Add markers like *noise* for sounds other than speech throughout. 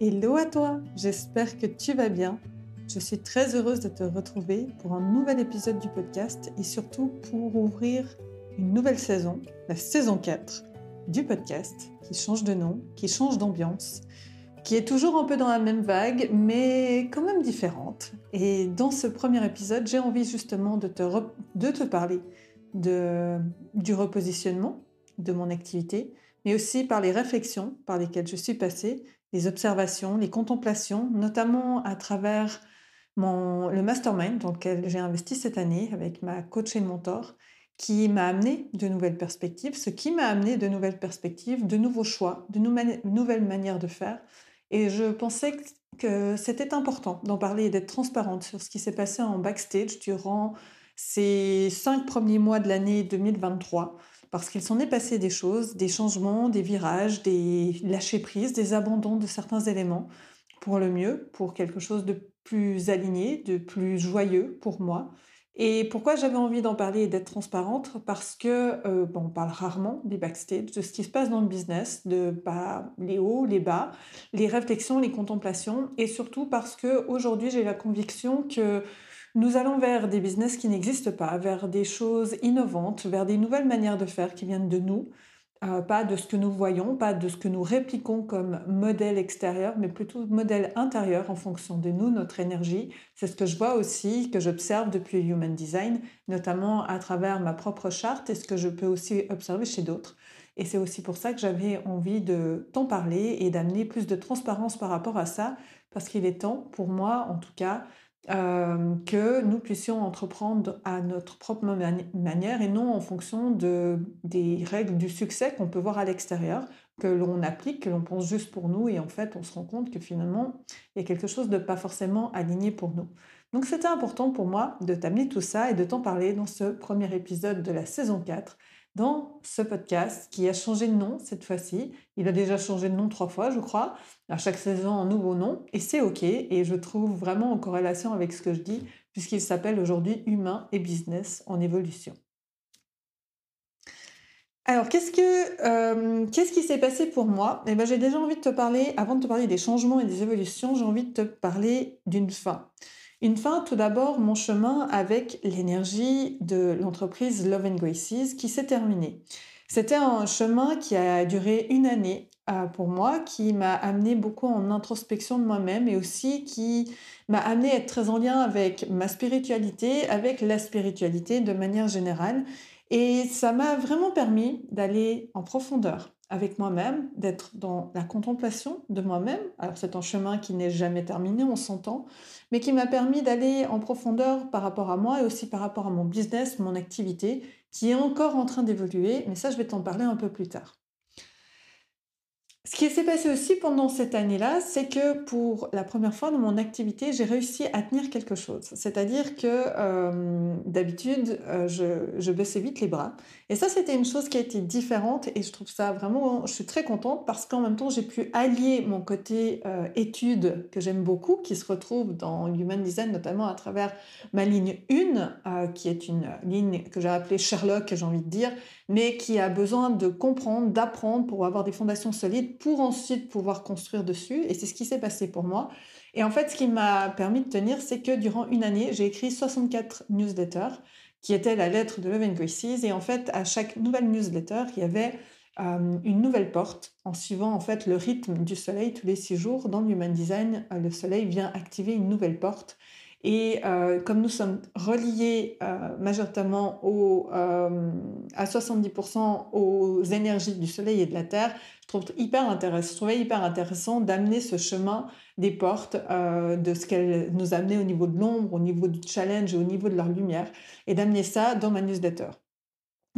Hello à toi, j'espère que tu vas bien. Je suis très heureuse de te retrouver pour un nouvel épisode du podcast et surtout pour ouvrir une nouvelle saison, la saison 4 du podcast, qui change de nom, qui change d'ambiance, qui est toujours un peu dans la même vague, mais quand même différente. Et dans ce premier épisode, j'ai envie justement de te, de te parler de, du repositionnement de mon activité, mais aussi par les réflexions par lesquelles je suis passée, les observations, les contemplations, notamment à travers mon, le mastermind dans lequel j'ai investi cette année avec ma coach et mentor, qui m'a amené de nouvelles perspectives, ce qui m'a amené de nouvelles perspectives, de nouveaux choix, de nouvelles manières de faire. Et je pensais que c'était important d'en parler et d'être transparente sur ce qui s'est passé en backstage durant ces cinq premiers mois de l'année 2023 parce qu'il s'en est passé des choses, des changements, des virages, des lâcher prises, des abandons de certains éléments pour le mieux, pour quelque chose de plus aligné, de plus joyeux pour moi. Et pourquoi j'avais envie d'en parler et d'être transparente? Parce que euh, bon, on parle rarement des backstage, de ce qui se passe dans le business, de les hauts, les bas, les réflexions, les contemplations, et surtout parce que aujourd'hui j'ai la conviction que nous allons vers des business qui n'existent pas, vers des choses innovantes, vers des nouvelles manières de faire qui viennent de nous, euh, pas de ce que nous voyons, pas de ce que nous répliquons comme modèle extérieur, mais plutôt modèle intérieur en fonction de nous, notre énergie. C'est ce que je vois aussi, que j'observe depuis Human Design, notamment à travers ma propre charte et ce que je peux aussi observer chez d'autres. Et c'est aussi pour ça que j'avais envie de t'en parler et d'amener plus de transparence par rapport à ça, parce qu'il est temps, pour moi en tout cas, euh, que nous puissions entreprendre à notre propre manière et non en fonction de, des règles du succès qu'on peut voir à l'extérieur, que l'on applique, que l'on pense juste pour nous et en fait on se rend compte que finalement il y a quelque chose de pas forcément aligné pour nous. Donc c'était important pour moi de t'amener tout ça et de t'en parler dans ce premier épisode de la saison 4 dans ce podcast qui a changé de nom cette fois-ci. Il a déjà changé de nom trois fois, je crois. À chaque saison, un nouveau nom. Et c'est OK. Et je trouve vraiment en corrélation avec ce que je dis, puisqu'il s'appelle aujourd'hui Humain et Business en évolution. Alors, qu'est-ce, que, euh, qui s'est passé pour moi? Eh ben, J'ai déjà envie de te parler, avant de te parler des changements et des évolutions, j'ai envie de te parler d'une fin. Une fin, tout d'abord, mon chemin avec l'énergie de l'entreprise Love and Graces qui s'est terminé. C'était un chemin qui a duré une année euh, pour moi, qui m'a amené beaucoup en introspection de moi-même et aussi qui m'a amené à être très en lien avec ma spiritualité, avec la spiritualité de manière générale. Et ça m'a vraiment permis d'aller en profondeur avec moi-même, d'être dans la contemplation de moi-même. Alors c'est un chemin qui n'est jamais terminé, on s'entend, mais qui m'a permis d'aller en profondeur par rapport à moi et aussi par rapport à mon business, mon activité, qui est encore en train d'évoluer, mais ça je vais t'en parler un peu plus tard. Ce qui s'est passé aussi pendant cette année-là, c'est que pour la première fois dans mon activité, j'ai réussi à tenir quelque chose. C'est-à-dire que euh, d'habitude, euh, je, je, baissais vite les bras. Et ça, c'était une chose qui a été différente et je trouve ça vraiment, je suis très contente parce qu'en même temps, j'ai pu allier mon côté euh, étude que j'aime beaucoup, qui se retrouve dans Human Design, notamment à travers ma ligne 1, qui est une ligne que j'ai appelée Sherlock, j'ai envie de dire, mais qui a besoin de comprendre, d'apprendre pour avoir des fondations solides pour ensuite pouvoir construire dessus. Et c'est ce qui s'est passé pour moi. Et en fait, ce qui m'a permis de tenir, c'est que durant une année, j'ai écrit 64 newsletters qui étaient la lettre de Love and. Et en fait, à chaque nouvelle newsletter, il y avait euh, une nouvelle porte en suivant en fait le rythme du soleil tous les six jours. Dans l'Human Design, euh, le soleil vient activer une nouvelle porte. Et euh, comme nous sommes reliés euh, majoritairement au, euh, à 70% aux énergies du Soleil et de la Terre, je trouve hyper intéressant, je trouvais hyper intéressant d'amener ce chemin des portes, euh, de ce qu'elles nous amenaient au niveau de l'ombre, au niveau du challenge et au niveau de leur lumière, et d'amener ça dans ma newsletter.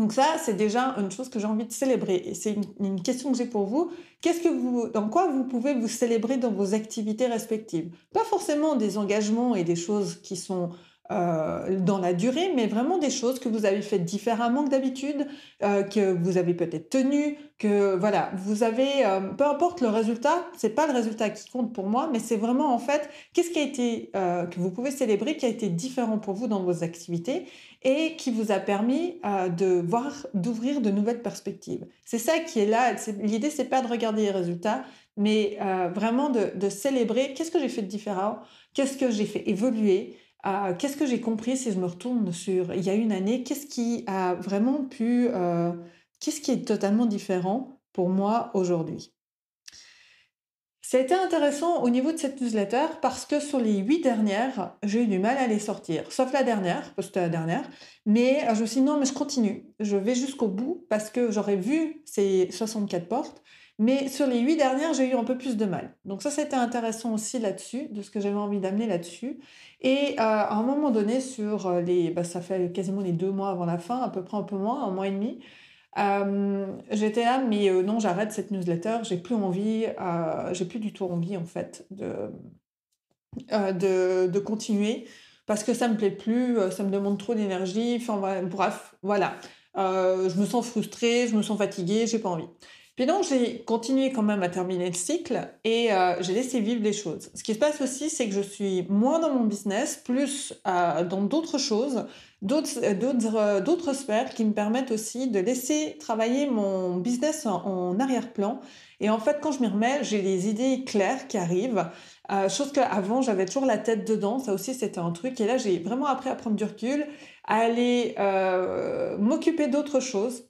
Donc ça, c'est déjà une chose que j'ai envie de célébrer. Et c'est une, question que j'ai pour vous. Qu'est-ce que vous, dans quoi vous pouvez vous célébrer dans vos activités respectives? Pas forcément des engagements et des choses qui sont euh, dans la durée, mais vraiment des choses que vous avez faites différemment que d'habitude, euh, que vous avez peut-être tenu, que voilà, vous avez, euh, peu importe le résultat, c'est pas le résultat qui compte pour moi, mais c'est vraiment en fait qu'est-ce qui a été que vous pouvez célébrer, qui a été différent pour vous dans vos activités? Et qui vous a permis de voir, d'ouvrir de nouvelles perspectives. C'est ça qui est là. L'idée, c'est pas de regarder les résultats, mais vraiment de, célébrer qu'est-ce que j'ai fait de différent, qu'est-ce que j'ai fait évoluer. Ah, qu'est-ce que j'ai compris si je me retourne sur il y a une année Qu'est-ce qui a vraiment pu... Euh, qu'est-ce qui est totalement différent pour moi aujourd'hui C'était intéressant au niveau de cette newsletter parce que sur les huit dernières, j'ai eu du mal à les sortir, sauf la dernière, parce que c'était la dernière. Mais euh, je me suis dit non, mais je continue. Je vais jusqu'au bout parce que j'aurais vu ces 64 portes mais sur les huit dernières, j'ai eu un peu plus de mal. Donc ça, c'était intéressant aussi là-dessus, de ce que j'avais envie d'amener là-dessus. Et euh, à un moment donné, sur euh, les, bah, ça fait quasiment les deux mois avant la fin, à peu près un peu moins, un mois et demi, euh, j'étais là, mais non, j'arrête cette newsletter, j'ai plus envie, j'ai plus du tout envie en fait de, de, de, continuer parce que ça me plaît plus, ça me demande trop d'énergie, enfin bref, voilà. je me sens frustrée, je me sens fatiguée, j'ai pas envie. Puis donc, j'ai continué quand même à terminer le cycle et euh, j'ai laissé vivre les choses. Ce qui se passe aussi, c'est que je suis moins dans mon business, plus euh, dans d'autres choses, euh, d'autres sphères qui me permettent aussi de laisser travailler mon business en, arrière-plan. Et en fait, quand je m'y remets, j'ai des idées claires qui arrivent. chose qu'avant, j'avais toujours la tête dedans. Ça aussi, c'était un truc. Et là, j'ai vraiment appris à prendre du recul, à aller m'occuper d'autres choses,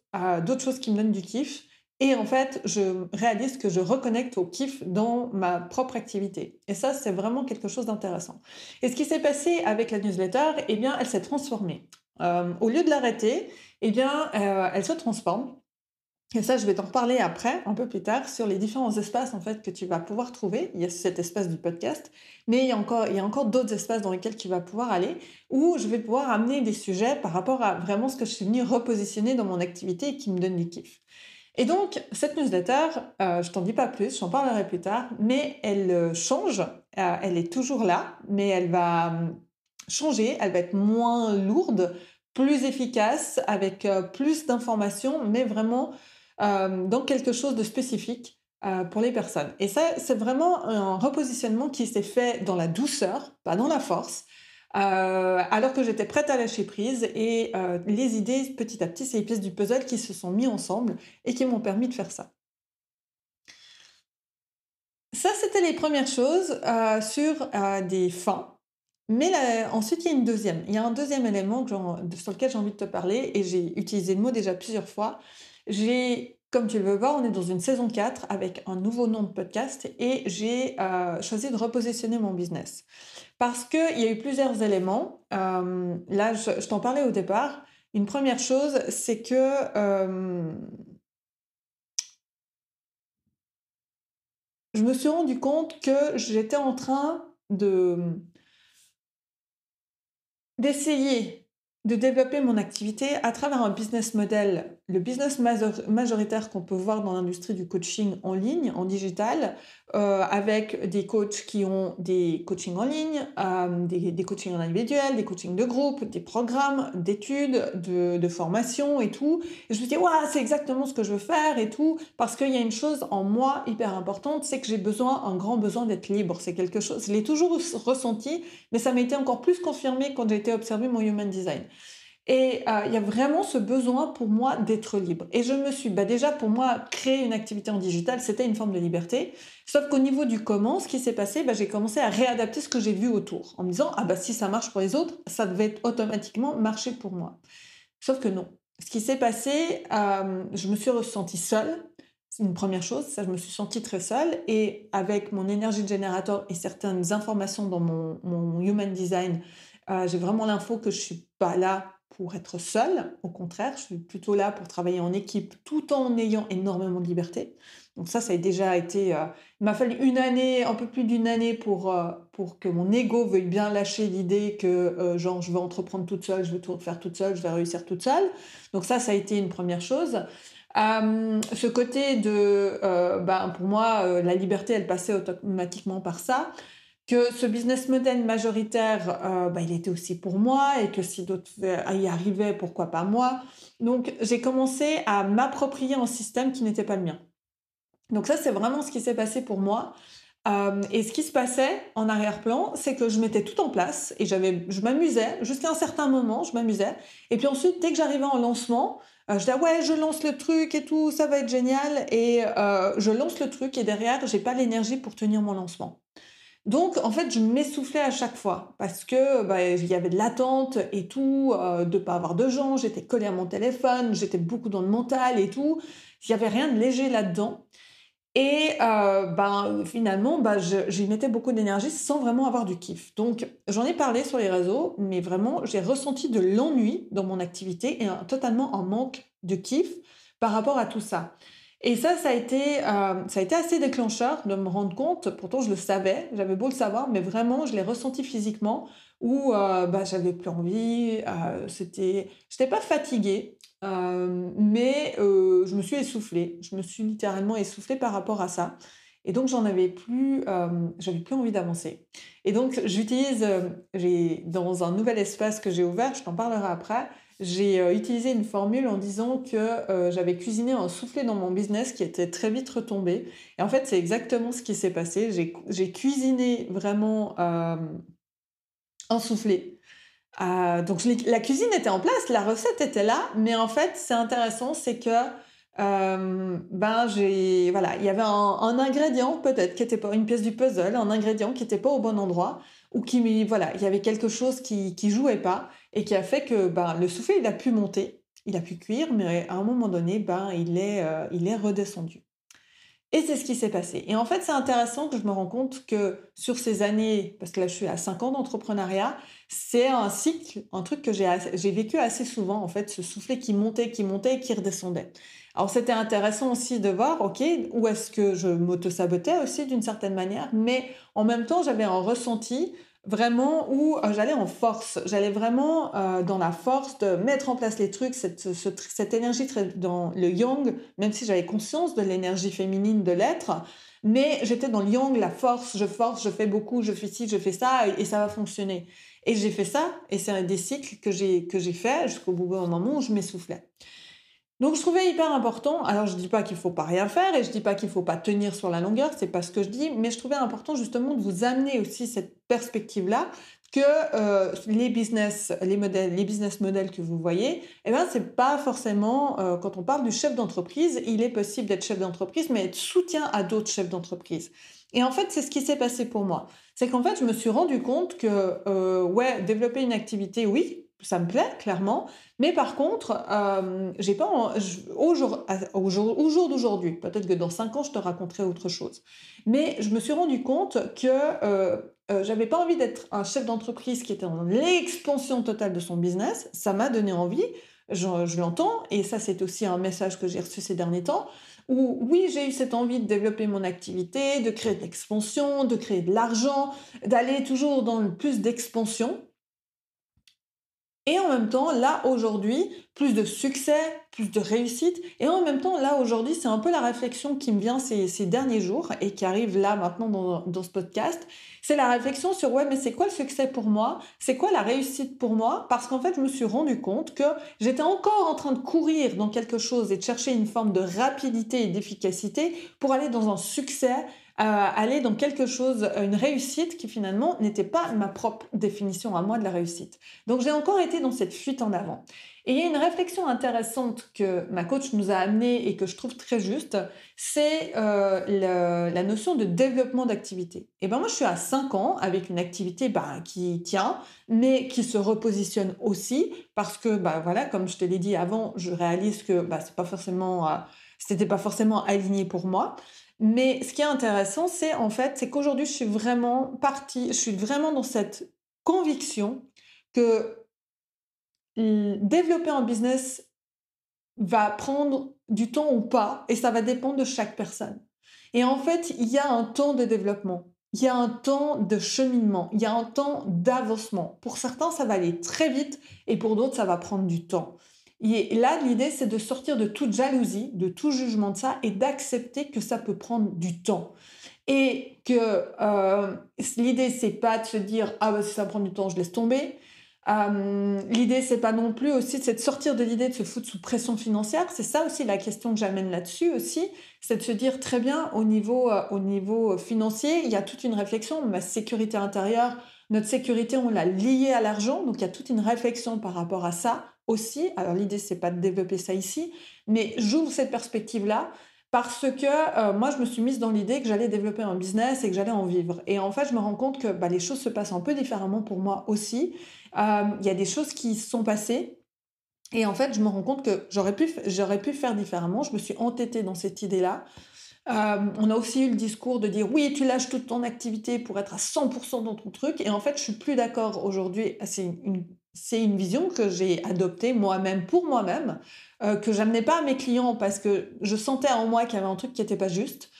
d'autres choses qui me donnent du kiff. Et en fait, je réalise que je reconnecte au kiff dans ma propre activité. Et ça, c'est vraiment quelque chose d'intéressant. Et ce qui s'est passé avec la newsletter, eh bien, elle s'est transformée. Euh, au lieu de l'arrêter, eh bien, euh, elle se transforme. Et ça, je vais t'en reparler après, un peu plus tard, sur les différents espaces en fait que tu vas pouvoir trouver. Il y a cet espace du podcast, mais il y a encore, d'autres espaces dans lesquels tu vas pouvoir aller, où je vais pouvoir amener des sujets par rapport à vraiment ce que je suis venue repositionner dans mon activité et qui me donne du kiff. Et donc, cette newsletter, euh, je t'en dis pas plus, j'en parlerai plus tard, mais elle euh, change, euh, elle est toujours là, mais elle va hum, changer, elle va être moins lourde, plus efficace, avec plus d'informations, mais vraiment dans quelque chose de spécifique pour les personnes. Et ça, c'est vraiment un repositionnement qui s'est fait dans la douceur, pas dans la force, euh, alors que j'étais prête à lâcher prise et euh, les idées, petit à petit, c'est les pièces du puzzle qui se sont mis ensemble et qui m'ont permis de faire ça. Ça, c'était les premières choses euh, sur des fins. Mais ensuite, il y a une deuxième. Il y a un deuxième élément sur lequel j'ai envie de te parler et j'ai utilisé le mot déjà plusieurs fois. J'ai comme tu le veux voir, on est dans une saison 4 avec un nouveau nom de podcast et j'ai choisi de repositionner mon business. Parce qu'il y a eu plusieurs éléments. Euh, là, je, t'en parlais au départ. Une première chose, c'est que euh, je me suis rendu compte que j'étais en train de d'essayer de développer mon activité à travers un business model, le business majoritaire qu'on peut voir dans l'industrie du coaching en ligne, en digital, euh, avec des coachs qui ont des coachings en ligne, euh, des, des, coachings en individuel, des coachings de groupe, des programmes d'études, de, de, formation et tout. Je me dis, ouais, c'est exactement ce que je veux faire et tout, parce qu'il y a une chose en moi hyper importante, c'est que j'ai besoin, un grand besoin d'être libre. C'est quelque chose, je l'ai toujours ressenti, mais ça m'a été encore plus confirmé quand j'ai été observer mon human design. Et euh, il y a vraiment ce besoin pour moi d'être libre. Et je me suis, bah déjà pour moi, créer une activité en digital, c'était une forme de liberté. Sauf qu'au niveau du comment, ce qui s'est passé, bah, j'ai commencé à réadapter ce que j'ai vu autour, en me disant, ah bah si ça marche pour les autres, ça devait automatiquement marcher pour moi. Sauf que non. Ce qui s'est passé, euh, je me suis ressentie seule. C'est une première chose, ça, je me suis sentie très seule. Et avec mon énergie de générateur et certaines informations dans mon, human design, euh, j'ai vraiment l'info que je suis pas là pour être seule. Au contraire, je suis plutôt là pour travailler en équipe tout en ayant énormément de liberté. Donc ça, ça a déjà été... Euh, il m'a fallu une année, un peu plus d'une année pour, euh, pour que mon ego veuille bien lâcher l'idée que, euh, genre, je veux entreprendre toute seule, je veux tout faire toute seule, je vais réussir toute seule. Donc ça, ça a été une première chose. ce côté de... ben, pour moi, la liberté, elle passait automatiquement par ça que ce business model majoritaire, euh, bah, il était aussi pour moi et que si d'autres y arrivaient, pourquoi pas moi. Donc j'ai commencé à m'approprier un système qui n'était pas le mien. Donc ça, c'est vraiment ce qui s'est passé pour moi. Euh, et ce qui se passait en arrière-plan, c'est que je mettais tout en place et j'avais, je m'amusais jusqu'à un certain moment, je m'amusais. Et puis ensuite, dès que j'arrivais en lancement, euh, je disais ouais, je lance le truc et tout, ça va être génial. Et je lance le truc et derrière, j'ai pas l'énergie pour tenir mon lancement. Donc, en fait, je m'essoufflais à chaque fois parce que bah, il y avait de l'attente et tout, euh, de pas avoir de gens. J'étais collée à mon téléphone, j'étais beaucoup dans le mental et tout. Il y avait rien de léger là-dedans. Et euh, ben, finalement, bah, j'y mettais beaucoup d'énergie sans vraiment avoir du kiff. Donc, j'en ai parlé sur les réseaux, mais vraiment, j'ai ressenti de l'ennui dans mon activité et totalement un manque de kiff par rapport à tout ça. Et ça, ça a été, euh, ça a été assez déclencheur de me rendre compte. Pourtant, je le savais, j'avais beau le savoir, mais vraiment, je l'ai ressenti physiquement où euh, bah, j'avais plus envie. Euh, c'était, j'étais pas fatiguée, euh, mais je me suis essoufflée. Je me suis littéralement essoufflée par rapport à ça. Et donc, j'en avais plus, j'avais plus envie d'avancer. Et donc, j'utilise, dans un nouvel espace que j'ai ouvert, je t'en parlerai après j'ai euh, utilisé une formule en disant que euh, j'avais cuisiné un soufflé dans mon business qui était très vite retombé. Et en fait, c'est exactement ce qui s'est passé. J'ai cuisiné vraiment euh, un soufflé. donc la cuisine était en place, la recette était là, mais en fait, c'est intéressant, c'est que ben j'ai voilà, il y avait un, un ingrédient peut-être qui était pas une pièce du puzzle, un ingrédient qui n'était pas au bon endroit ou qui voilà, il y avait quelque chose qui qui jouait pas et qui a fait que ben, le soufflé, il a pu monter, il a pu cuire, mais à un moment donné, ben, il, est, euh, il est redescendu. Et c'est ce qui s'est passé. Et en fait, c'est intéressant que je me rends compte que sur ces années, parce que là, je suis à 5 ans d'entrepreneuriat, c'est un cycle, un truc que j'ai vécu assez souvent, en fait, ce soufflet qui montait, qui montait et qui redescendait. Alors, c'était intéressant aussi de voir, OK, où est-ce que je m'auto-sabotais aussi d'une certaine manière, mais en même temps, j'avais un ressenti vraiment où euh, j'allais en force, j'allais vraiment euh, dans la force de mettre en place les trucs, cette, cette énergie dans le yang, même si j'avais conscience de l'énergie féminine de l'être, mais j'étais dans le yang, la force, je force, je fais beaucoup, je fais ci, je fais ça, et, ça va fonctionner. Et j'ai fait ça, et c'est des cycles que j'ai que j'ai fait jusqu'au bout d'un moment où je m'essoufflais. Donc je trouvais hyper important, alors je dis pas qu'il faut pas rien faire et je dis pas qu'il faut pas tenir sur la longueur, c'est pas ce que je dis, mais je trouvais important justement de vous amener aussi cette perspective-là que euh, les business, les modèles, les business models que vous voyez, eh ben c'est pas forcément euh, quand on parle du chef d'entreprise, il est possible d'être chef d'entreprise, mais être soutien à d'autres chefs d'entreprise. Et en fait, c'est ce qui s'est passé pour moi. C'est qu'en fait, je me suis rendu compte que euh, ouais, développer une activité, oui, ça me plaît clairement, mais par contre, euh, j'ai pas au jour, au jour, au jour d'aujourd'hui, peut-être que dans cinq ans je te raconterai autre chose, mais je me suis rendu compte que euh, euh, j'avais pas envie d'être un chef d'entreprise qui était en l'expansion totale de son business. Ça m'a donné envie, je, je l'entends, et ça c'est aussi un message que j'ai reçu ces derniers temps. Où oui, j'ai eu cette envie de développer mon activité, de créer de l'expansion, de créer de l'argent, d'aller toujours dans le plus d'expansion, et en même temps, là, aujourd'hui, plus de succès, plus de réussite. Et en même temps, là, aujourd'hui, c'est un peu la réflexion qui me vient ces, derniers jours et qui arrive là, maintenant, dans, dans ce podcast. C'est la réflexion sur, ouais, mais c'est quoi le succès pour moi? C'est quoi la réussite pour moi? Parce qu'en fait, je me suis rendu compte que j'étais encore en train de courir dans quelque chose et de chercher une forme de rapidité et d'efficacité pour aller dans un succès aller dans quelque chose, une réussite qui finalement n'était pas ma propre définition à moi de la réussite. Donc j'ai encore été dans cette fuite en avant. Et il y a une réflexion intéressante que ma coach nous a amenée et que je trouve très juste, c'est euh, la notion de développement d'activité. Et ben moi je suis à 5 ans avec une activité bah, qui tient, mais qui se repositionne aussi parce que bah voilà, comme je te l'ai dit avant, je réalise que bah, c'est pas forcément, euh, c'était pas forcément aligné pour moi. Mais ce qui est intéressant, c'est en fait, c'est qu'aujourd'hui, je suis vraiment partie, je suis vraiment dans cette conviction que développer un business va prendre du temps ou pas, et ça va dépendre de chaque personne. Et en fait, il y a un temps de développement, il y a un temps de cheminement, il y a un temps d'avancement. Pour certains, ça va aller très vite, et pour d'autres, ça va prendre du temps. Et là, l'idée, c'est de sortir de toute jalousie, de tout jugement de ça et d'accepter que ça peut prendre du temps. Et que euh, l'idée, c'est pas de se dire Ah, bah, si ça prend du temps, je laisse tomber. Euh, l'idée, c'est pas non plus aussi, de sortir de l'idée de se foutre sous pression financière. C'est ça aussi la question que j'amène là-dessus aussi, c'est de se dire très bien au niveau, euh, au niveau financier, il y a toute une réflexion. Ma sécurité intérieure, notre sécurité, on l'a liée à l'argent, donc il y a toute une réflexion par rapport à ça Alors l'idée, c'est pas de développer ça ici, mais j'ouvre cette perspective-là parce que euh, moi, je me suis mise dans l'idée que j'allais développer un business et que j'allais en vivre. Et en fait, je me rends compte que bah, les choses se passent un peu différemment pour moi aussi. Euh, il y a des choses qui se sont passées. Et en fait, je me rends compte que j'aurais pu, j'aurais pu faire différemment. Je me suis entêtée dans cette idée-là. Euh, on a aussi eu le discours de dire oui, tu lâches toute ton activité pour être à 100% dans ton truc. Et en fait, je suis plus d'accord aujourd'hui. C'est une vision que j'ai adoptée moi-même pour moi-même, euh, que j'amenais pas à mes clients parce que je sentais en moi qu'il y avait un truc qui n'était pas juste,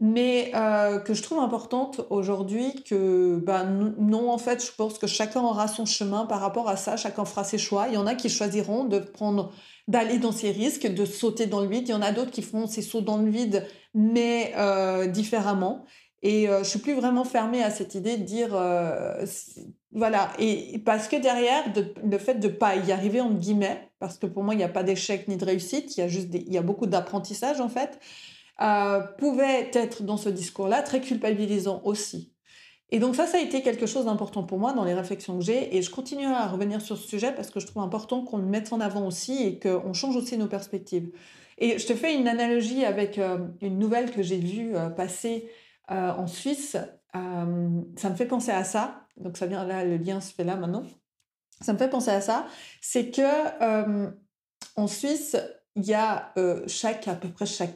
mais euh, que je trouve importante aujourd'hui que ben, non, en fait, je pense que chacun aura son chemin par rapport à ça, chacun fera ses choix. Il y en a qui choisiront de prendre d'aller dans ces risques, de sauter dans le vide. Il y en a d'autres qui feront ces sauts dans le vide, mais euh, différemment. Et euh, je suis plus vraiment fermée à cette idée de dire euh, voilà et parce que derrière le fait de pas y arriver entre guillemets parce que pour moi il n'y a pas d'échec ni de réussite il y a juste y a beaucoup d'apprentissage en fait euh, pouvait être dans ce discours-là très culpabilisant aussi. Et donc ça, ça a été quelque chose d'important pour moi dans les réflexions que j'ai, et je continuerai à revenir sur ce sujet parce que je trouve important qu'on le mette en avant aussi et qu'on change aussi nos perspectives. Et je te fais une analogie avec euh, une nouvelle que j'ai vue passer euh, en Suisse, euh, ça me fait penser à ça. Donc ça vient là, le lien se fait là maintenant. Ça me fait penser à ça. C'est que euh, en Suisse, il y a chaque à peu près chaque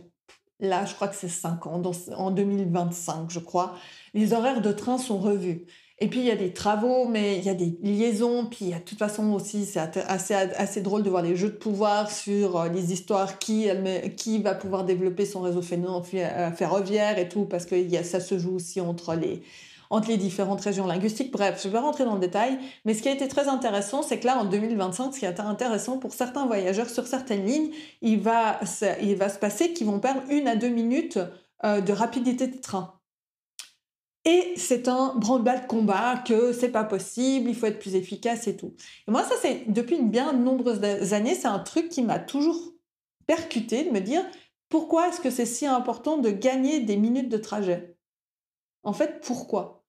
là, je crois que c'est 5 ans, en 2025, je crois, les horaires de train sont revus. Et puis il y a des travaux, mais il y a des liaisons. Puis de toute façon aussi, c'est assez, assez drôle de voir les jeux de pouvoir sur euh, les histoires qui, qui va pouvoir développer son réseau euh, ferroviaire et tout, parce que ça se joue aussi entre les, entre les différentes régions linguistiques. Bref, je vais rentrer dans le détail. Mais ce qui a été très intéressant, c'est que là, en 2025, ce qui est intéressant pour certains voyageurs sur certaines lignes, il va, il va se passer qu'ils vont perdre une à deux minutes euh, de rapidité de train. Et c'est un branle-bas de combat que c'est pas possible, il faut être plus efficace et tout. Et moi, ça, c'est depuis bien de nombreuses années, c'est un truc qui m'a toujours percuté de me dire pourquoi est-ce que c'est si important de gagner des minutes de trajet? En fait, pourquoi?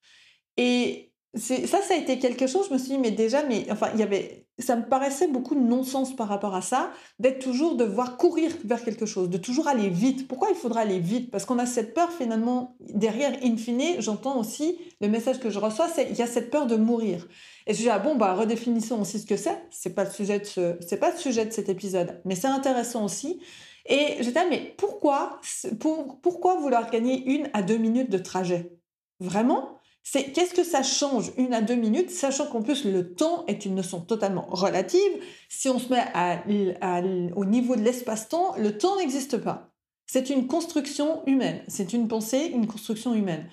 Et ça, ça a été quelque chose, je me suis dit, mais déjà, mais enfin, il y avait ça me paraissait beaucoup de non-sens par rapport à ça, d'être toujours, de voir courir vers quelque chose, de toujours aller vite. Pourquoi il faudra aller vite? Parce qu'on a cette peur finalement, derrière, in fine, j'entends aussi, le message que je reçois, c'est il y a cette peur de mourir. Et je dis, ah bon, bah, redéfinissons aussi ce que c'est. C'est pas le sujet de ce, c'est pas le sujet de cet épisode, mais c'est intéressant aussi. Et j'étais, ah, mais pourquoi, pour, pourquoi vouloir gagner une à deux minutes de trajet? Vraiment? C'est qu'est-ce que ça change une à deux minutes, sachant qu'en plus le temps est une notion totalement relative. Si on se met au niveau de l'espace-temps, le temps n'existe pas. C'est une construction humaine, c'est une pensée, une construction humaine.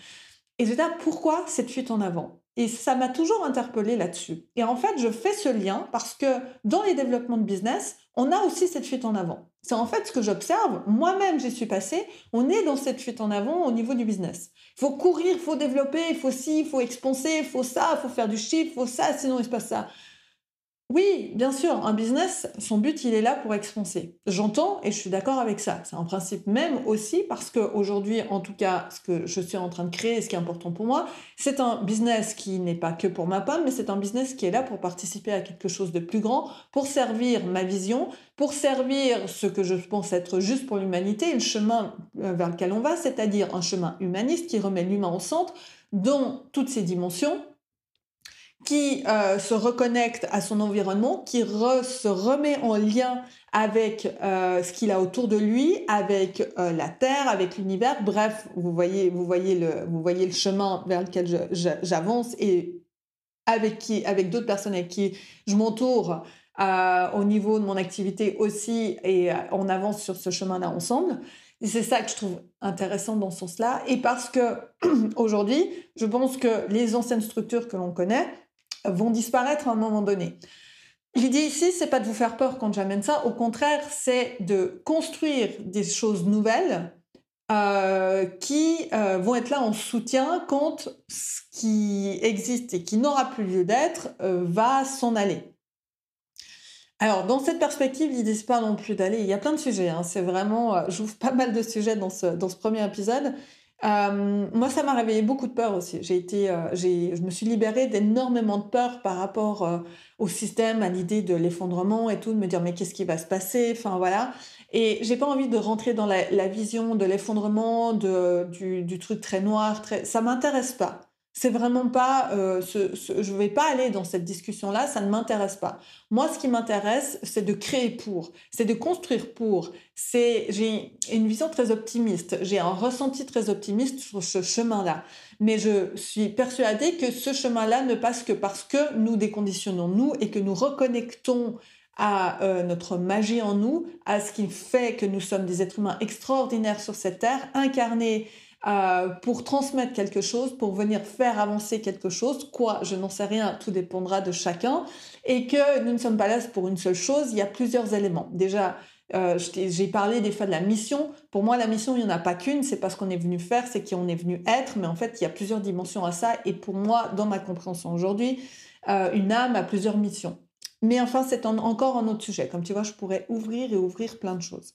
Et je pourquoi cette fuite en avant? Et ça m'a toujours interpellée là-dessus. Et en fait, je fais ce lien parce que dans les développements de business, on a aussi cette fuite en avant. C'est en fait ce que j'observe. Moi-même, j'y suis passée. On est dans cette fuite en avant au niveau du business. Il faut courir, il faut développer, il faut ci, il faut expanser, il faut ça, il faut faire du chiffre, il faut ça, sinon il se passe ça. Oui, bien sûr, un business, son but, il est là pour expanser. J'entends et je suis d'accord avec ça. C'est un principe même aussi parce qu'aujourd'hui, en tout cas, ce que je suis en train de créer, ce qui est important pour moi, c'est un business qui n'est pas que pour ma pomme, mais c'est un business qui est là pour participer à quelque chose de plus grand, pour servir ma vision, pour servir ce que je pense être juste pour l'humanité le chemin euh, vers lequel on va, c'est-à-dire un chemin humaniste qui remet l'humain au centre dans toutes ses dimensions, qui euh, se reconnecte à son environnement, qui se remet en lien avec euh, ce qu'il a autour de lui, avec euh, la Terre, avec l'univers. Bref, vous voyez, vous voyez le, vous voyez le chemin vers lequel j'avance et avec qui, avec d'autres personnes avec qui je m'entoure au niveau de mon activité aussi, et on avance sur ce chemin-là ensemble. C'est ça que je trouve intéressant dans ce sens-là. Et parce que *clears throat* aujourd'hui, je pense que les anciennes structures que l'on connaît, vont disparaître à un moment donné. L'idée ici, c'est pas de vous faire peur quand j'amène ça. Au contraire, c'est de construire des choses nouvelles euh, qui euh, vont être là en soutien quand ce qui existe et qui n'aura plus lieu d'être euh, va s'en aller. Alors, dans cette perspective, l'idée, c'est pas non plus d'aller. Il y a plein de sujets. Hein. c'est vraiment. J'ouvre pas mal de sujets dans ce, dans ce premier épisode. Euh, moi, ça m'a réveillé beaucoup de peur aussi. J'ai été, euh, j'ai, je me suis libérée d'énormément de peur par rapport euh, au système, à l'idée de l'effondrement et tout, de me dire mais qu'est-ce qui va se passer? Enfin voilà. Et j'ai pas envie de rentrer dans la, la vision de l'effondrement, du, du, truc très noir. Très... Ça m'intéresse pas. C'est vraiment pas, euh, ce, ce, je vais pas aller dans cette discussion-là, ça ne m'intéresse pas. Moi, ce qui m'intéresse, c'est de créer pour, c'est de construire pour. C'est, j'ai une vision très optimiste, j'ai un ressenti très optimiste sur ce chemin-là. Mais je suis persuadée que ce chemin-là ne passe que parce que nous déconditionnons nous et que nous reconnectons à euh, notre magie en nous, à ce qui fait que nous sommes des êtres humains extraordinaires sur cette terre, incarnés euh, pour transmettre quelque chose, pour venir faire avancer quelque chose. Quoi, je n'en sais rien, tout dépendra de chacun. Et que nous ne sommes pas là pour une seule chose, il y a plusieurs éléments. Déjà, euh, j'ai parlé des fois de la mission. Pour moi, la mission, il n'y en a pas qu'une, c'est pas ce qu'on est venu faire, c'est qui on est venu être, mais en fait, il y a plusieurs dimensions à ça. Et pour moi, dans ma compréhension aujourd'hui, euh, une âme a plusieurs missions. Mais enfin, c'est encore un autre sujet. Comme tu vois, je pourrais ouvrir et ouvrir plein de choses.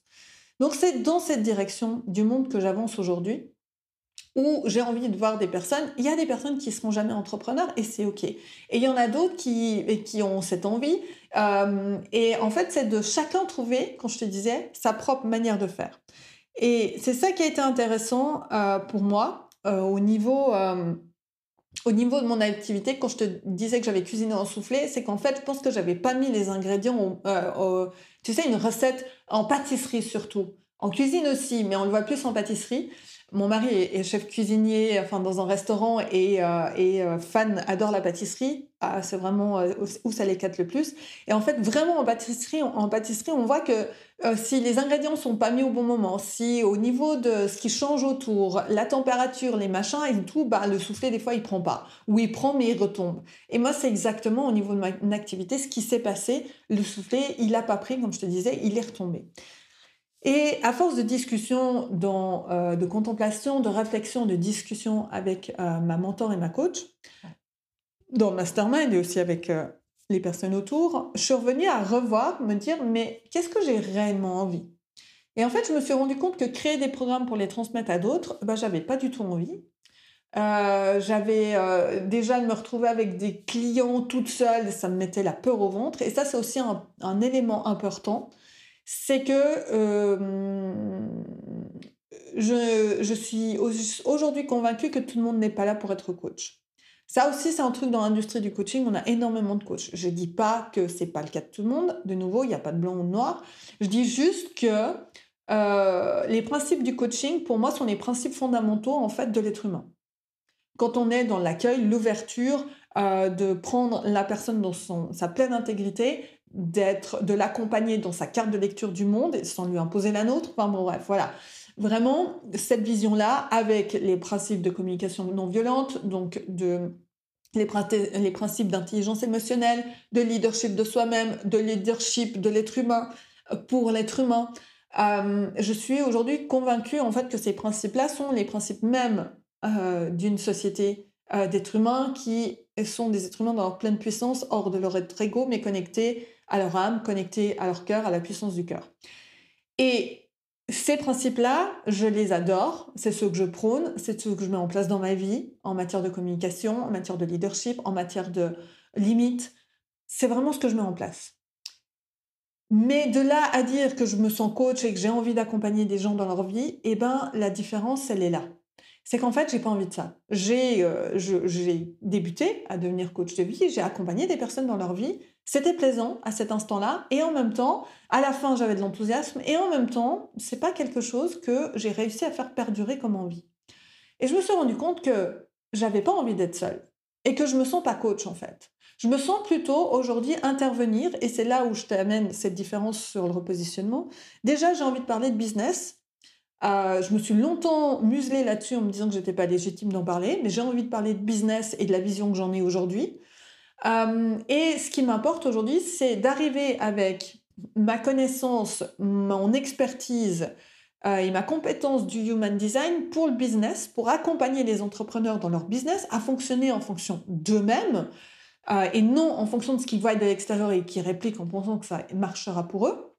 Donc, c'est dans cette direction du monde que j'avance aujourd'hui où j'ai envie de voir des personnes. Il y a des personnes qui seront jamais entrepreneurs et c'est ok. Et il y en a d'autres qui, qui ont cette envie. Euh, et en fait, c'est de chacun trouver, quand je te disais, sa propre manière de faire. Et c'est ça qui a été intéressant euh, pour moi euh, au niveau au niveau de mon activité, quand je te disais que j'avais cuisiné en soufflé, c'est qu'en fait, je pense que j'avais pas mis les ingrédients, tu sais, une recette en pâtisserie surtout. En cuisine aussi, mais on le voit plus en pâtisserie. Mon mari est, chef cuisinier, enfin dans un restaurant et, euh, euh, fan, adore la pâtisserie. Ah, c'est vraiment euh, où ça l'éclate le plus. Et en fait, vraiment en pâtisserie, en, pâtisserie, on voit que si les ingrédients sont pas mis au bon moment, si au niveau de ce qui change autour, la température, les machins et tout, bah le soufflet des fois il prend pas, ou il prend mais il retombe. Et moi, c'est exactement au niveau de mon activité ce qui s'est passé. Le soufflet, il a pas pris, comme je te disais, il est retombé. Et à force de discussion, euh, de contemplation, de réflexion, de discussion avec euh, ma mentor et ma coach, dans mastermind et aussi avec euh, les personnes autour, je suis revenue à revoir, me dire, mais qu'est-ce que j'ai réellement envie? Et en fait, je me suis rendu compte que créer des programmes pour les transmettre à d'autres, ben, j'avais pas du tout envie. j'avais déjà de me retrouver avec des clients toute seule, ça me mettait la peur au ventre. Et ça, c'est aussi un élément important c'est que euh, je, suis aujourd'hui convaincue que tout le monde n'est pas là pour être coach. Ça aussi, c'est un truc dans l'industrie du coaching, on a énormément de coachs. Je ne dis pas que c'est pas le cas de tout le monde, de nouveau, il n'y a pas de blanc ou de noir. Je dis juste que euh, les principes du coaching, pour moi, sont les principes fondamentaux en fait de l'être humain. Quand on est dans l'accueil, l'ouverture, euh, de prendre la personne dans son, sa pleine intégrité, d'être, de l'accompagner dans sa carte de lecture du monde sans lui imposer la nôtre. Enfin bon, bref, voilà. Vraiment, cette vision-là, avec les principes de communication non violente, donc de les, principes d'intelligence émotionnelle, de leadership de soi-même, de leadership de l'être humain euh, pour l'être humain. Euh, je suis aujourd'hui convaincue en fait que ces principes-là sont les principes mêmes euh, d'une société d'êtres humains qui sont des êtres humains dans leur pleine puissance, hors de leur être ego, mais connectés à leur âme, connectés à leur cœur, à la puissance du cœur. Et ces principes-là, je les adore, c'est ceux que je prône, c'est ceux que je mets en place dans ma vie, en matière de communication, en matière de leadership, en matière de limites. C'est vraiment ce que je mets en place. Mais de là à dire que je me sens coach et que j'ai envie d'accompagner des gens dans leur vie, eh ben la différence, elle est là c'est qu'en fait, j'ai pas envie de ça. J'ai euh, débuté à devenir coach de vie, j'ai accompagné des personnes dans leur vie. C'était plaisant à cet instant-là, et en même temps, à la fin, j'avais de l'enthousiasme, et en même temps, c'est pas quelque chose que j'ai réussi à faire perdurer comme envie. Et je me suis rendu compte que j'avais pas envie d'être seule, et que je me sens pas coach en fait. Je me sens plutôt aujourd'hui intervenir, et c'est là où je t'amène cette différence sur le repositionnement. Déjà, j'ai envie de parler de business, euh, je me suis longtemps muselée là-dessus en me disant que j'étais pas légitime d'en parler, mais j'ai envie de parler de business et de la vision que j'en ai aujourd'hui. Et ce qui m'importe aujourd'hui, c'est d'arriver avec ma connaissance, mon expertise et ma compétence du human design pour le business, pour accompagner les entrepreneurs dans leur business à fonctionner en fonction d'eux-mêmes et non en fonction de ce qu'ils voient de l'extérieur et qui répliquent en pensant que ça marchera pour eux,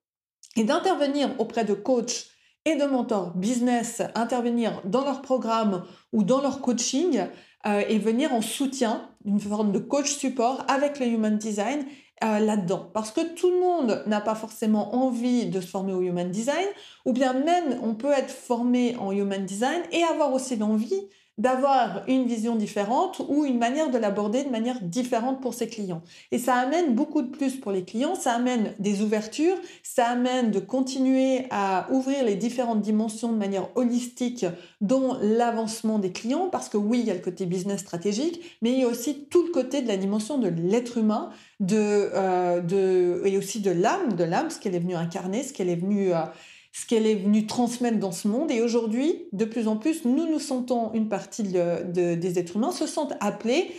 et d'intervenir auprès de coachs et de mentors business, intervenir dans leur programme ou dans leur coaching et venir en soutien, une forme de coach support avec le human design euh, là-dedans. Parce que tout le monde n'a pas forcément envie de se former au Human Design, ou bien même on peut être formé en Human Design et avoir aussi l'envie d'avoir une vision différente ou une manière de l'aborder de manière différente pour ses clients. Et ça amène beaucoup de plus pour les clients, ça amène des ouvertures, ça amène de continuer à ouvrir les différentes dimensions de manière holistique, dont l'avancement des clients, parce que oui, il y a le côté business stratégique, mais il y a aussi tout le côté de la dimension de l'être humain, de, euh, de, et aussi de l'âme, de l'âme, ce qu'elle est venue incarner, ce qu'elle est venue... Euh, ce qu'elle est venue transmettre dans ce monde. Et aujourd'hui, de plus en plus, nous nous sentons, une partie des êtres humains se sentent appelés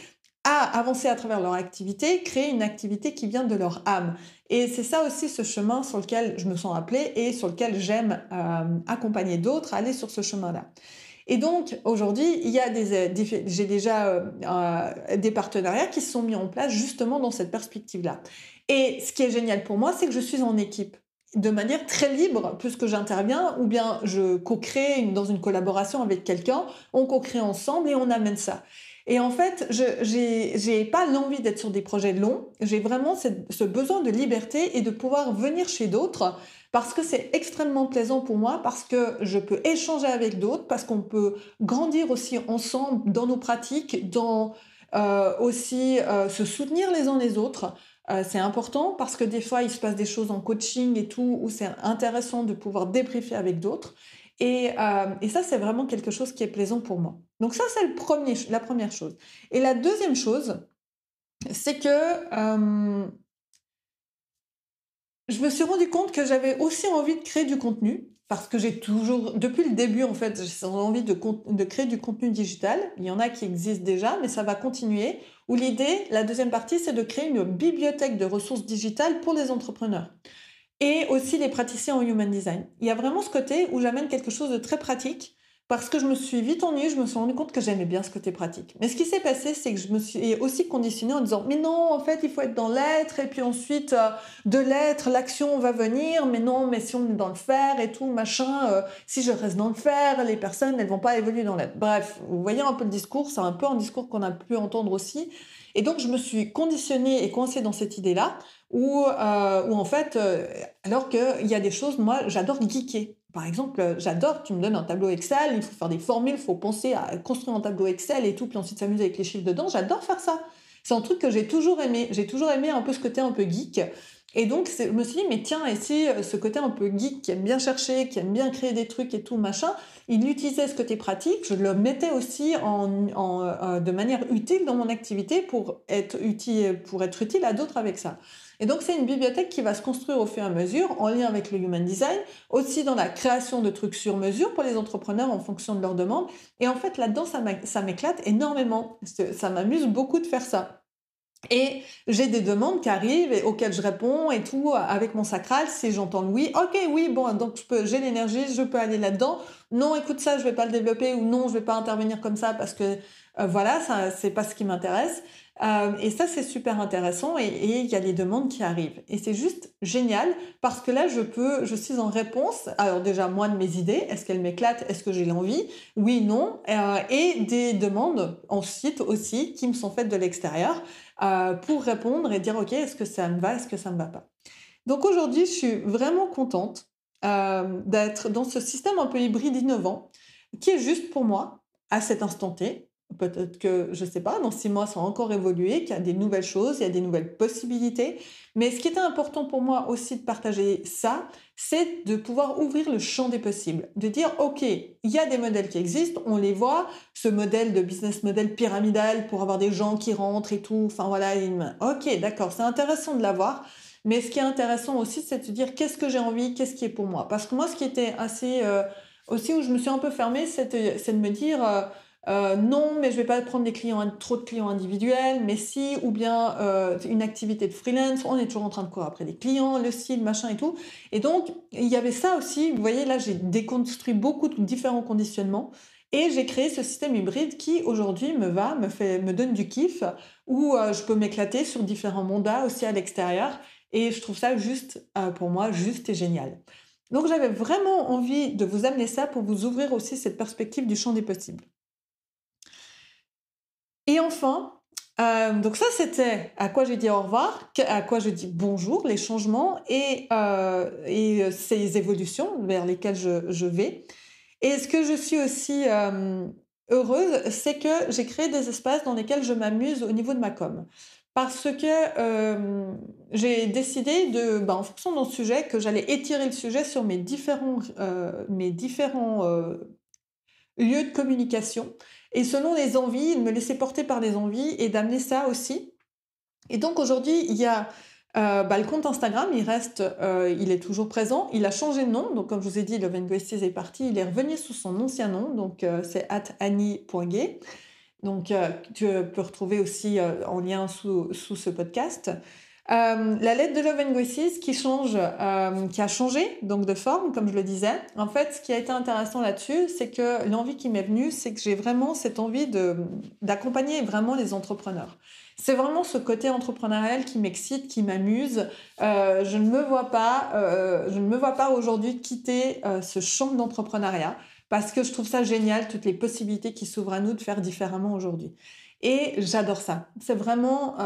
à avancer à travers leur activité, créer une activité qui vient de leur âme. Et c'est ça aussi ce chemin sur lequel je me sens appelée et sur lequel j'aime euh, accompagner d'autres à aller sur ce chemin-là. Et donc aujourd'hui, il y a des, j'ai déjà euh, euh, des partenariats qui se sont mis en place justement dans cette perspective-là. Et ce qui est génial pour moi, c'est que je suis en équipe de manière très libre puisque j'interviens ou bien je co-crée dans une collaboration avec quelqu'un, on co-crée ensemble et on amène ça. Et en fait, je n'ai pas l'envie d'être sur des projets longs, j'ai vraiment ce besoin de liberté et de pouvoir venir chez d'autres parce que c'est extrêmement plaisant pour moi, parce que je peux échanger avec d'autres, parce qu'on peut grandir aussi ensemble dans nos pratiques, dans euh, aussi euh, se soutenir les uns les autres. Euh, c'est important parce que des fois, il se passe des choses en coaching et tout, où c'est intéressant de pouvoir débriefer avec d'autres. Et, euh, ça, c'est vraiment quelque chose qui est plaisant pour moi. Donc ça, c'est la première chose. Et la deuxième chose, c'est que euh, je me suis rendu compte que j'avais aussi envie de créer du contenu parce que j'ai toujours, depuis le début en fait, j'ai envie de, créer du contenu digital. Il y en a qui existent déjà, mais ça va continuer. Où l'idée, la deuxième partie, c'est de créer une bibliothèque de ressources digitales pour les entrepreneurs et aussi les praticiens en human design. Il y a vraiment ce côté où j'amène quelque chose de très pratique parce que je me suis vite ennuyée, je me suis rendu compte que j'aimais bien ce côté pratique. Mais ce qui s'est passé, c'est que je me suis aussi conditionnée en disant, mais non, en fait, il faut être dans l'être, et puis ensuite, euh, de l'être, l'action va venir, mais non, mais si on est dans le faire et tout, machin, euh, si je reste dans le faire, les personnes, elles vont pas évoluer dans l'être. Bref, vous voyez un peu le discours, c'est un peu un discours qu'on a pu entendre aussi. Et donc, je me suis conditionnée et coincée dans cette idée-là, où, euh, où en fait, alors qu'il y a des choses, moi, j'adore geeker. Par exemple, j'adore, tu me donnes un tableau Excel, il faut faire des formules, il faut penser à construire un tableau Excel et tout, puis ensuite s'amuser avec les chiffres dedans. J'adore faire ça. C'est un truc que j'ai toujours aimé. J'ai toujours aimé un peu ce côté un peu geek. Et donc, je me suis dit, mais tiens, et si euh, ce côté un peu geek, qui aime bien chercher, qui aime bien créer des trucs et tout, machin, il utilisait ce côté pratique, je le mettais aussi en, euh, de manière utile dans mon activité pour être utile, pour être utile à d'autres avec ça. Et donc, c'est une bibliothèque qui va se construire au fur et à mesure, en lien avec le Human Design, aussi dans la création de trucs sur mesure pour les entrepreneurs en fonction de leurs demandes. Et en fait, là-dedans, ça m'éclate énormément. Ça m'amuse beaucoup de faire ça. Et j'ai des demandes qui arrivent et auxquelles je réponds et tout avec mon sacral. Si j'entends oui, ok, oui, bon, donc j'ai l'énergie, je peux aller là-dedans. Non, écoute ça, je vais pas le développer ou non, je vais pas intervenir comme ça parce que euh, voilà, ça c'est pas ce qui m'intéresse. Euh, et ça, c'est super intéressant et il y a des demandes qui arrivent. Et c'est juste génial parce que là, je peux, je suis en réponse. Alors déjà, moi de mes idées, est-ce qu'elles m'éclatent? Est-ce que j'ai l'envie? Oui, non. Euh, et des demandes ensuite aussi qui me sont faites de l'extérieur euh, pour répondre et dire, OK, est-ce que ça me va? Est-ce que ça me va pas? Donc aujourd'hui, je suis vraiment contente d'être dans ce système un peu hybride innovant qui est juste pour moi à cet instant T Peut-être que, je ne sais pas, dans six mois, ça va encore évoluer, qu'il y a des nouvelles choses, il y a des nouvelles possibilités. Mais ce qui était important pour moi aussi de partager ça, c'est de pouvoir ouvrir le champ des possibles. De dire, OK, il y a des modèles qui existent, on les voit, ce modèle de business model pyramidal pour avoir des gens qui rentrent et tout. Enfin voilà, OK, d'accord, c'est intéressant de l'avoir. Mais ce qui est intéressant aussi, c'est de se dire qu'est-ce que j'ai envie, qu'est-ce qui est pour moi? Parce que moi, ce qui était assez... Euh, aussi où je me suis un peu fermée, c'est de me dire... Euh, euh, non, mais je vais pas prendre des clients, trop de clients individuels, mais si, ou bien euh, une activité de freelance, on est toujours en train de courir après des clients, le style, machin et tout. Et donc, il y avait ça aussi. Vous voyez, là, j'ai déconstruit beaucoup de différents conditionnements. Et j'ai créé ce système hybride qui aujourd'hui me va, me fait, me donne du kiff, où euh, je peux m'éclater sur différents mandats aussi à l'extérieur. Et je trouve ça juste, pour moi, juste et génial. Donc j'avais vraiment envie de vous amener ça pour vous ouvrir aussi cette perspective du champ des possibles. Et enfin, euh, donc ça c'était à quoi j'ai dit au revoir, à quoi je dis bonjour, les changements et, euh, euh, ces évolutions vers lesquelles je, vais. Et ce que je suis aussi heureuse, c'est que j'ai créé des espaces dans lesquels je m'amuse au niveau de ma com. Parce que j'ai décidé, de, ben, en fonction de mon sujet, que j'allais étirer le sujet sur mes différents, mes différents lieux de communication et selon les envies, de me laisser porter par les envies et d'amener ça aussi. Et donc aujourd'hui, il y a euh, bah, le compte Instagram, il reste, euh, il est toujours présent. Il a changé de nom, donc comme je vous ai dit, le Vengoistis est parti. Il est revenu sous son ancien nom, donc euh, c'est annie.gay. Donc tu peux retrouver aussi en lien sous, sous ce podcast. Euh, la lettre de Love and Graces qui change, euh, qui a changé donc de forme, comme je le disais. En fait, ce qui a été intéressant là-dessus, c'est que l'envie qui m'est venue, c'est que j'ai vraiment cette envie de d'accompagner vraiment les entrepreneurs. C'est vraiment ce côté entrepreneurial qui m'excite, qui m'amuse. Euh, je ne me vois pas, je ne me vois pas aujourd'hui quitter ce champ d'entrepreneuriat parce que je trouve ça génial toutes les possibilités qui s'ouvrent à nous de faire différemment aujourd'hui. Et j'adore ça. C'est vraiment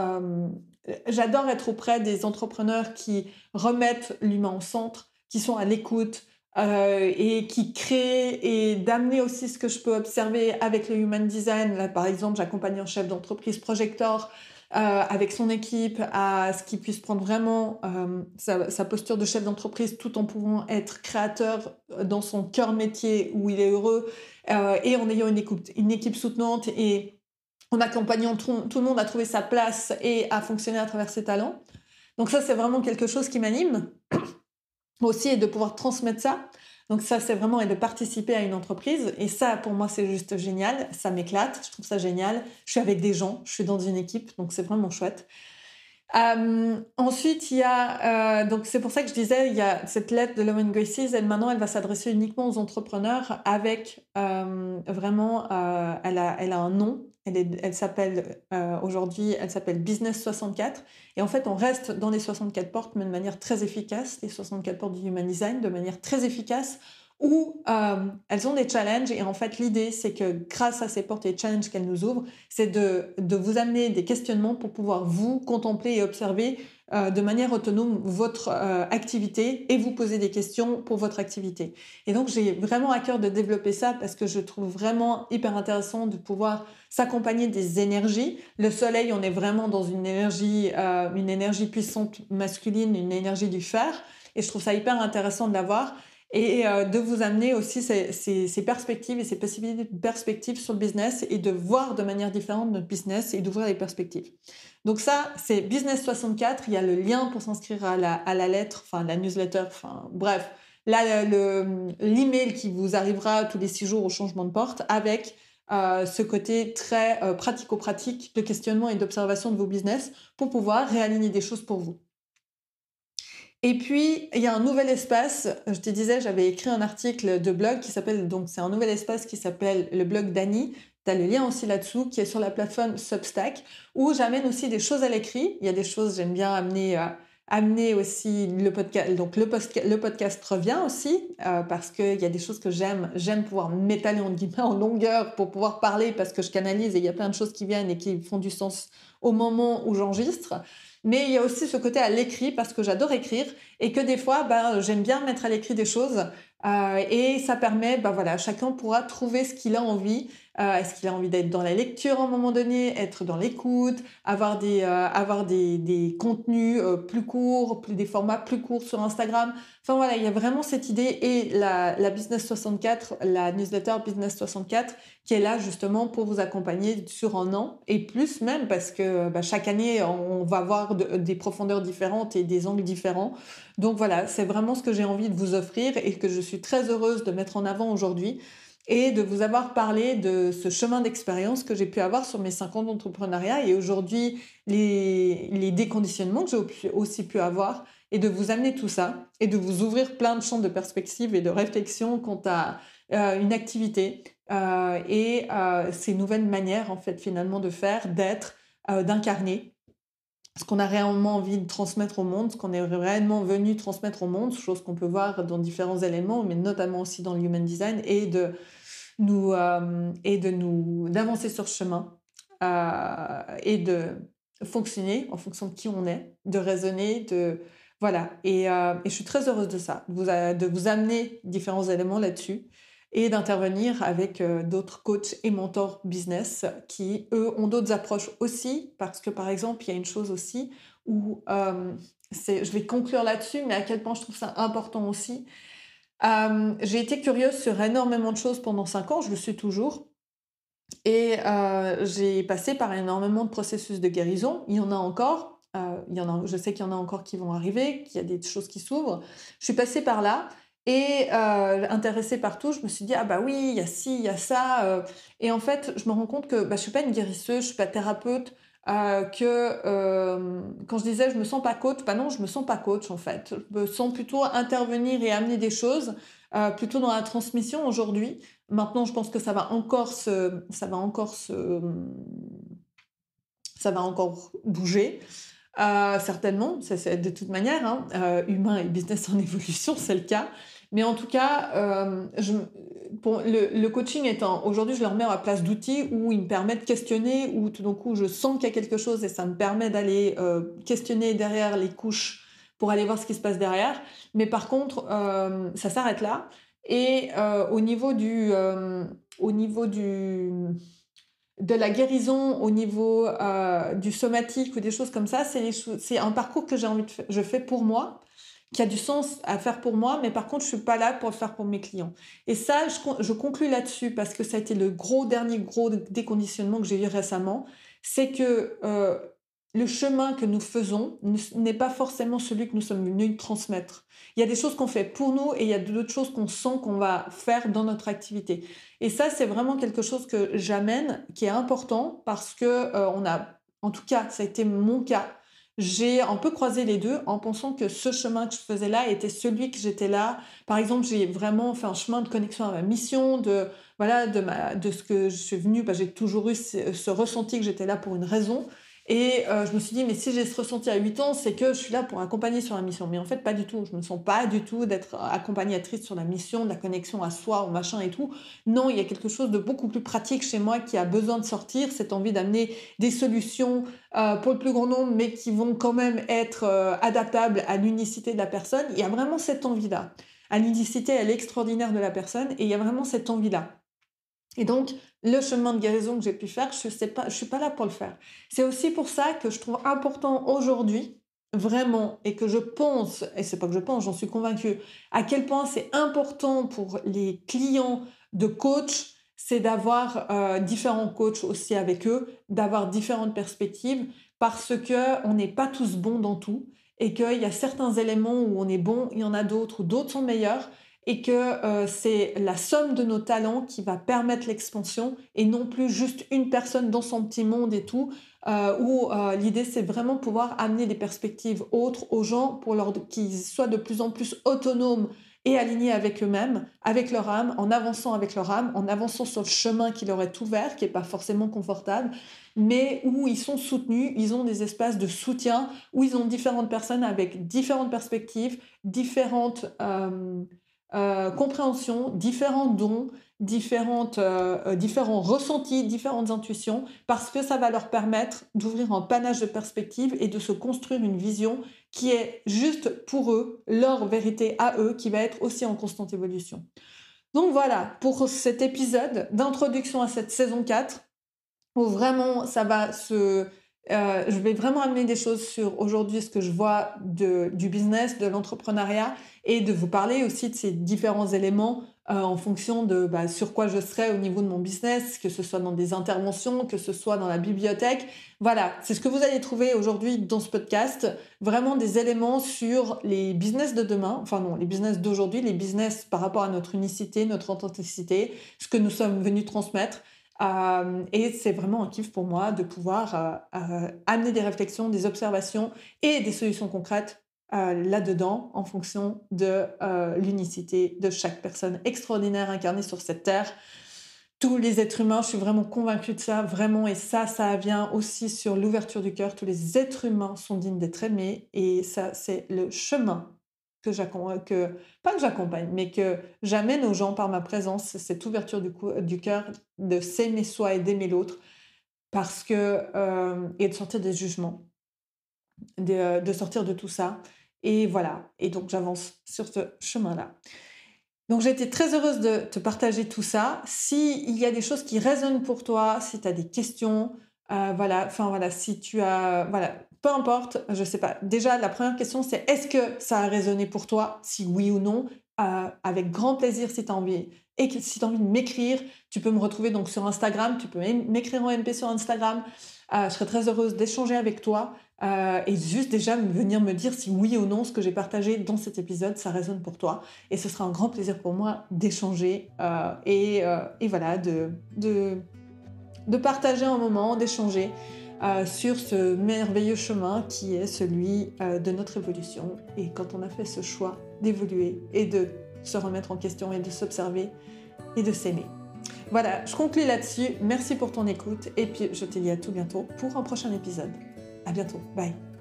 J'adore être auprès des entrepreneurs qui remettent l'humain au centre, qui sont à l'écoute euh, et qui créent et d'amener aussi ce que je peux observer avec le human design. Là, par exemple, j'accompagne un chef d'entreprise projector euh, avec son équipe à ce qu'il puisse prendre vraiment euh, sa, posture de chef d'entreprise tout en pouvant être créateur dans son cœur métier où il est heureux et en ayant une équipe, une équipe soutenante et en accompagnant tout, le monde à trouver sa place et à fonctionner à travers ses talents. Donc ça, c'est vraiment quelque chose qui m'anime *clears throat* aussi et de pouvoir transmettre ça. Donc ça, c'est vraiment et de participer à une entreprise. Et ça, pour moi, c'est juste génial. Ça m'éclate. Je trouve ça génial. Je suis avec des gens. Je suis dans une équipe. Donc c'est vraiment chouette. Euh, ensuite, il y a euh, donc c'est pour ça que je disais il y a cette lettre de Lowen Graces. Elle maintenant, elle va s'adresser uniquement aux entrepreneurs avec euh, vraiment, elle a elle a un nom elle, s'appelle euh, aujourd'hui, elle s'appelle Business 64. Et en fait, on reste dans les 64 portes, mais de manière très efficace, les 64 portes du Human Design, de manière très efficace, où euh, elles ont des challenges. Et en fait, l'idée, c'est que grâce à ces portes et challenges qu'elles nous ouvrent, c'est de, de vous amener des questionnements pour pouvoir vous contempler et observer euh, de manière autonome votre euh, activité et vous poser des questions pour votre activité. Et donc j'ai vraiment à cœur de développer ça parce que je trouve vraiment hyper intéressant de pouvoir s'accompagner des énergies. Le soleil, on est vraiment dans une énergie, une énergie puissante masculine, une énergie du fer. Et je trouve ça hyper intéressant de l'avoir et de vous amener aussi ces, perspectives et ces possibilités de perspectives sur le business et de voir de manière différente notre business et d'ouvrir les perspectives. Donc ça, c'est Business 64. Il y a le lien pour s'inscrire à la, à la lettre, enfin la newsletter, enfin bref, là l'email qui vous arrivera tous les six jours au changement de porte avec euh, ce côté très euh, pratico-pratique de questionnement et d'observation de vos business pour pouvoir réaligner des choses pour vous. Et puis, il y a un nouvel espace. Je te disais, j'avais écrit un article de blog qui s'appelle, donc c'est un nouvel espace qui s'appelle le blog d'Annie, tu as le lien aussi là-dessous qui est sur la plateforme Substack où j'amène aussi des choses à l'écrit. Il y a des choses, j'aime bien amener, euh, amener aussi le podcast. Donc le, podcast revient aussi euh, parce qu'il y a des choses que j'aime. J'aime pouvoir m'étaler *laughs* en longueur pour pouvoir parler parce que je canalise et il y a plein de choses qui viennent et qui font du sens au moment où j'enregistre. Mais il y a aussi ce côté à l'écrit parce que j'adore écrire et que des fois, ben, j'aime bien mettre à l'écrit des choses euh, et ça permet, ben voilà, chacun pourra trouver ce qu'il a envie euh, est-ce qu'il a envie d'être dans la lecture à un moment donné, être dans l'écoute, avoir des euh, avoir des, des contenus euh, plus courts, plus des formats plus courts sur Instagram? Enfin voilà, il y a vraiment cette idée et la, la Business 64, la newsletter Business 64 qui est là justement pour vous accompagner sur un an et plus même parce que bah, chaque année on va avoir des profondeurs différentes et des angles différents. Donc voilà, c'est vraiment ce que j'ai envie de vous offrir et que je suis très heureuse de mettre en avant aujourd'hui. Et de vous avoir parlé de ce chemin d'expérience que j'ai pu avoir sur mes 5 ans d'entrepreneuriat et aujourd'hui les, les déconditionnements que j'ai aussi pu avoir et de vous amener tout ça et de vous ouvrir plein de champs de perspective et de réflexion quant à euh, une activité euh, et euh, ces nouvelles manières en fait finalement de faire, d'être, d'incarner ce qu'on a réellement envie de transmettre au monde, ce qu'on est réellement venu transmettre au monde, chose qu'on peut voir dans différents éléments, mais notamment aussi dans le human design, et de nous euh, et de nous d'avancer sur ce chemin euh, et de fonctionner en fonction de qui on est, de raisonner, de voilà. Et, euh, et je suis très heureuse de ça, de vous, de vous amener différents éléments là-dessus et d'intervenir avec d'autres coachs et mentors business qui, eux, ont d'autres approches aussi, parce que, par exemple, il y a une chose aussi où, je vais conclure là-dessus, mais à quel point je trouve ça important aussi. j'ai été curieuse sur énormément de choses pendant cinq ans, je le suis toujours. Et j'ai passé par énormément de processus de guérison. Il y en a encore. il y en a, je sais qu'il y en a encore qui vont arriver, qu'il y a des choses qui s'ouvrent. Je suis passée par là. Et euh, intéressée partout, je me suis dit, ah bah oui, il y a ci, il y a ça. Euh. Et en fait, je me rends compte que bah, je ne suis pas une guérisseuse, je suis pas thérapeute, euh, que euh, quand je disais je me sens pas coach, bah non, je me sens pas coach en fait. Je me sens plutôt intervenir et amener des choses, euh, plutôt dans la transmission aujourd'hui. Maintenant, je pense que ça va encore se, ça va encore se, ça va encore bouger. certainement, c'est de toute manière, hein, humain et business en *laughs* évolution, c'est le cas. Mais en tout cas, euh, le, coaching étant, aujourd'hui, je le remets à la place d'outils où il me permet de questionner, où tout d'un coup, je sens qu'il y a quelque chose et ça me permet d'aller euh, questionner derrière les couches pour aller voir ce qui se passe derrière. Mais par contre, euh, ça s'arrête là. Et au niveau du, au niveau du, de la guérison, au niveau du somatique ou des choses comme ça, c'est un parcours que j'ai envie de je fais pour moi qui a du sens à faire pour moi, mais par contre, je suis pas là pour le faire pour mes clients. Et ça, je, je conclus là-dessus parce que ça a été le gros dernier gros déconditionnement que j'ai eu récemment, c'est que euh, le chemin que nous faisons n'est pas forcément celui que nous sommes venus transmettre. Il y a des choses qu'on fait pour nous et il y a d'autres choses qu'on sent qu'on va faire dans notre activité. Et ça, c'est vraiment quelque chose que j'amène, qui est important parce que euh, on a, en tout cas, ça a été mon cas j'ai un peu croisé les deux en pensant que ce chemin que je faisais là était celui que j'étais là. Par exemple, j'ai vraiment fait un chemin de connexion à ma mission, de voilà, de ma, de ce que je suis venue. Bah, j'ai toujours eu ce ressenti que j'étais là pour une raison. Et euh, je me suis dit, mais si j'ai ce ressenti à 8 ans, c'est que je suis là pour accompagner sur la mission. Mais en fait, pas du tout. Je me sens pas du tout d'être accompagnatrice sur la mission, de la connexion à soi, au machin et tout. Non, il y a quelque chose de beaucoup plus pratique chez moi qui a besoin de sortir, cette envie d'amener des solutions euh, pour le plus grand nombre, mais qui vont quand même être euh, adaptables à l'unicité de la personne. Il y a vraiment cette envie-là. À l'unicité, à l'extraordinaire de la personne, et il y a vraiment cette envie-là. Et donc, le chemin de guérison que j'ai pu faire, je ne pas, suis pas là pour le faire. C'est aussi pour ça que je trouve important aujourd'hui, vraiment, et que je pense, et c'est pas que je pense, j'en suis convaincue, à quel point c'est important pour les clients de coach, c'est d'avoir euh, différents coachs aussi avec eux, d'avoir différentes perspectives, parce que on n'est pas tous bons dans tout, et qu'il y a certains éléments où on est bon, il y en a d'autres où d'autres sont meilleurs, et que euh, c'est la somme de nos talents qui va permettre l'expansion et non plus juste une personne dans son petit monde et tout, euh, où euh, l'idée c'est vraiment pouvoir amener des perspectives autres aux gens pour qu'ils soient de plus en plus autonomes et alignés avec eux-mêmes, avec leur âme, en avançant avec leur âme, en avançant sur le chemin qui leur est ouvert, qui n'est pas forcément confortable, mais où ils sont soutenus, ils ont des espaces de soutien, où ils ont différentes personnes avec différentes perspectives, différentes... Euh, compréhension, différents dons, différentes, euh, euh, différents ressentis, différentes intuitions, parce que ça va leur permettre d'ouvrir un panache de perspectives et de se construire une vision qui est juste pour eux, leur vérité à eux, qui va être aussi en constante évolution. Donc voilà, pour cet épisode d'introduction à cette saison 4, où vraiment ça va se je vais vraiment amener des choses sur aujourd'hui ce que je vois de, du business, de l'entrepreneuriat et de vous parler aussi de ces différents éléments euh, en fonction de bah, sur quoi je serai au niveau de mon business, que ce soit dans des interventions, que ce soit dans la bibliothèque. Voilà, c'est ce que vous allez trouver aujourd'hui dans ce podcast. Vraiment des éléments sur les business de demain, enfin non, les business d'aujourd'hui, les business par rapport à notre unicité, notre authenticité, ce que nous sommes venus transmettre. Euh, et c'est vraiment un kiff pour moi de pouvoir euh, amener des réflexions, des observations et des solutions concrètes euh, là-dedans en fonction de euh, l'unicité de chaque personne extraordinaire incarnée sur cette terre. Tous les êtres humains, je suis vraiment convaincue de ça, vraiment, et ça, ça vient aussi sur l'ouverture du cœur. Tous les êtres humains sont dignes d'être aimés, et ça, c'est le chemin que j'accompagne, que, pas que j'accompagne, mais que j'amène aux gens par ma présence, cette ouverture du, du cœur, de s'aimer soi et d'aimer l'autre, parce que, euh, et de sortir des jugements de, sortir de tout ça. Et voilà, et donc j'avance sur ce chemin-là. Donc j'ai été très heureuse de te partager tout ça. S'il y a des choses qui résonnent pour toi, si tu as des questions, euh, voilà, enfin voilà, si tu as, voilà, peu importe, je sais pas. Déjà, la première question, c'est est-ce que ça a résonné pour toi? Si oui ou non, euh, avec grand plaisir si tu as envie. Et si tu as envie de m'écrire, tu peux me retrouver donc sur Instagram, tu peux m'écrire en MP sur Instagram. Euh, je serais très heureuse d'échanger avec toi. Euh, et juste déjà venir me dire si oui ou non ce que j'ai partagé dans cet épisode, ça résonne pour toi. Et ce sera un grand plaisir pour moi d'échanger et, et, voilà, de, partager un moment, d'échanger sur ce merveilleux chemin qui est celui de notre évolution. Et quand on a fait ce choix d'évoluer et de se remettre en question et de s'observer et de s'aimer. Voilà, je conclue là-dessus. Merci pour ton écoute et puis je te dis à tout bientôt pour un prochain épisode. À bientôt. Bye.